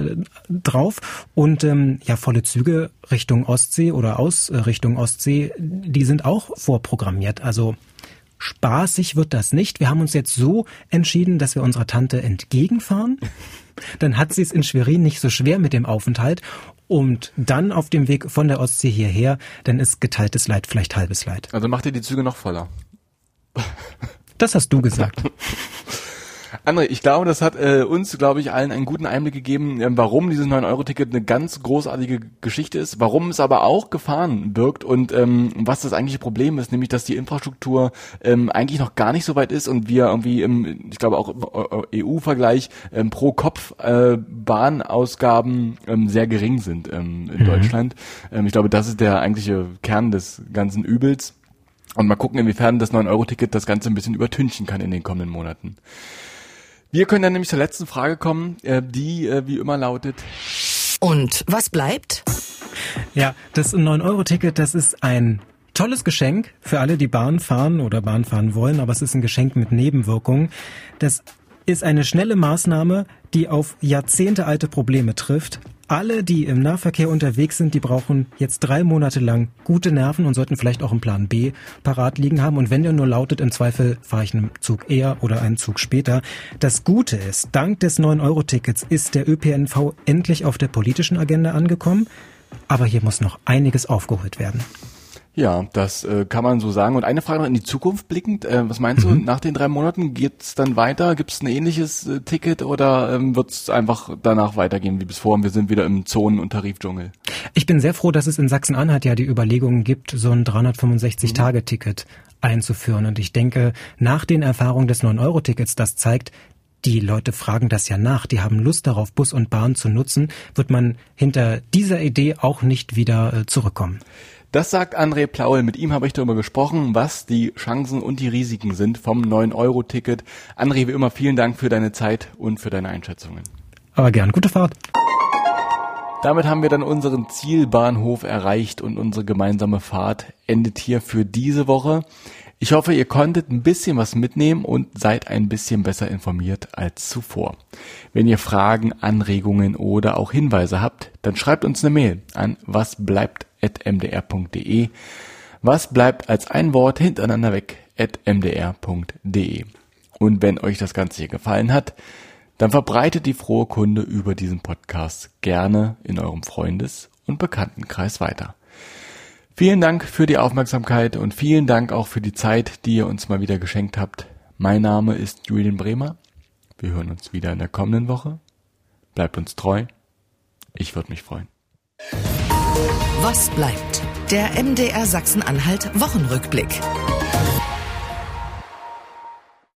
E: drauf und ähm, ja volle Züge Richtung Ostsee oder aus äh, Richtung Ostsee, die sind auch vorprogrammiert. Also spaßig wird das nicht. Wir haben uns jetzt so entschieden, dass wir unserer Tante entgegenfahren. Dann hat sie es in Schwerin nicht so schwer mit dem Aufenthalt und dann auf dem Weg von der Ostsee hierher, dann ist geteiltes Leid vielleicht halbes Leid.
B: Also macht ihr die Züge noch voller?
E: Das hast du gesagt.
B: André, ich glaube, das hat äh, uns, glaube ich, allen einen guten Einblick gegeben, äh, warum dieses 9-Euro-Ticket eine ganz großartige Geschichte ist, warum es aber auch Gefahren birgt und ähm, was das eigentliche Problem ist, nämlich, dass die Infrastruktur ähm, eigentlich noch gar nicht so weit ist und wir irgendwie im, ich glaube auch im EU-Vergleich ähm, pro Kopf äh, Bahnausgaben ähm, sehr gering sind ähm, in mhm. Deutschland. Ähm, ich glaube, das ist der eigentliche Kern des ganzen Übels. Und mal gucken, inwiefern das 9-Euro-Ticket das Ganze ein bisschen übertünchen kann in den kommenden Monaten. Wir können dann nämlich zur letzten Frage kommen, äh, die äh, wie immer lautet.
A: Und was bleibt?
E: Ja, das 9-Euro-Ticket, das ist ein tolles Geschenk für alle, die Bahn fahren oder Bahn fahren wollen, aber es ist ein Geschenk mit Nebenwirkungen. Das ist eine schnelle Maßnahme, die auf jahrzehntealte Probleme trifft, alle, die im Nahverkehr unterwegs sind, die brauchen jetzt drei Monate lang gute Nerven und sollten vielleicht auch einen Plan B parat liegen haben. Und wenn der nur lautet, im Zweifel fahre ich einen Zug eher oder einen Zug später. Das Gute ist, dank des 9-Euro-Tickets ist der ÖPNV endlich auf der politischen Agenda angekommen. Aber hier muss noch einiges aufgeholt werden.
B: Ja, das äh, kann man so sagen. Und eine Frage noch in die Zukunft blickend. Äh, was meinst mhm. du, nach den drei Monaten geht's dann weiter? Gibt es ein ähnliches äh, Ticket oder ähm, wird es einfach danach weitergehen wie bis vor und wir sind wieder im Zonen- und Tarifdschungel?
E: Ich bin sehr froh, dass es in Sachsen-Anhalt ja die Überlegungen gibt, so ein 365-Tage-Ticket einzuführen. Und ich denke, nach den Erfahrungen des 9-Euro-Tickets, das zeigt, die Leute fragen das ja nach, die haben Lust darauf, Bus und Bahn zu nutzen, wird man hinter dieser Idee auch nicht wieder äh, zurückkommen.
B: Das sagt André Plaul. Mit ihm habe ich darüber gesprochen, was die Chancen und die Risiken sind vom 9-Euro-Ticket. André, wie immer, vielen Dank für deine Zeit und für deine Einschätzungen.
E: Aber gern. Gute Fahrt.
B: Damit haben wir dann unseren Zielbahnhof erreicht und unsere gemeinsame Fahrt endet hier für diese Woche. Ich hoffe, ihr konntet ein bisschen was mitnehmen und seid ein bisschen besser informiert als zuvor. Wenn ihr Fragen, Anregungen oder auch Hinweise habt, dann schreibt uns eine Mail an wasbleibt.mdr.de. Was bleibt als ein Wort hintereinander weg mdr.de. Und wenn euch das Ganze hier gefallen hat, dann verbreitet die frohe Kunde über diesen Podcast gerne in eurem Freundes- und Bekanntenkreis weiter. Vielen Dank für die Aufmerksamkeit und vielen Dank auch für die Zeit, die ihr uns mal wieder geschenkt habt. Mein Name ist Julian Bremer. Wir hören uns wieder in der kommenden Woche. Bleibt uns treu. Ich würde mich freuen.
A: Was bleibt? Der MDR Sachsen-Anhalt Wochenrückblick.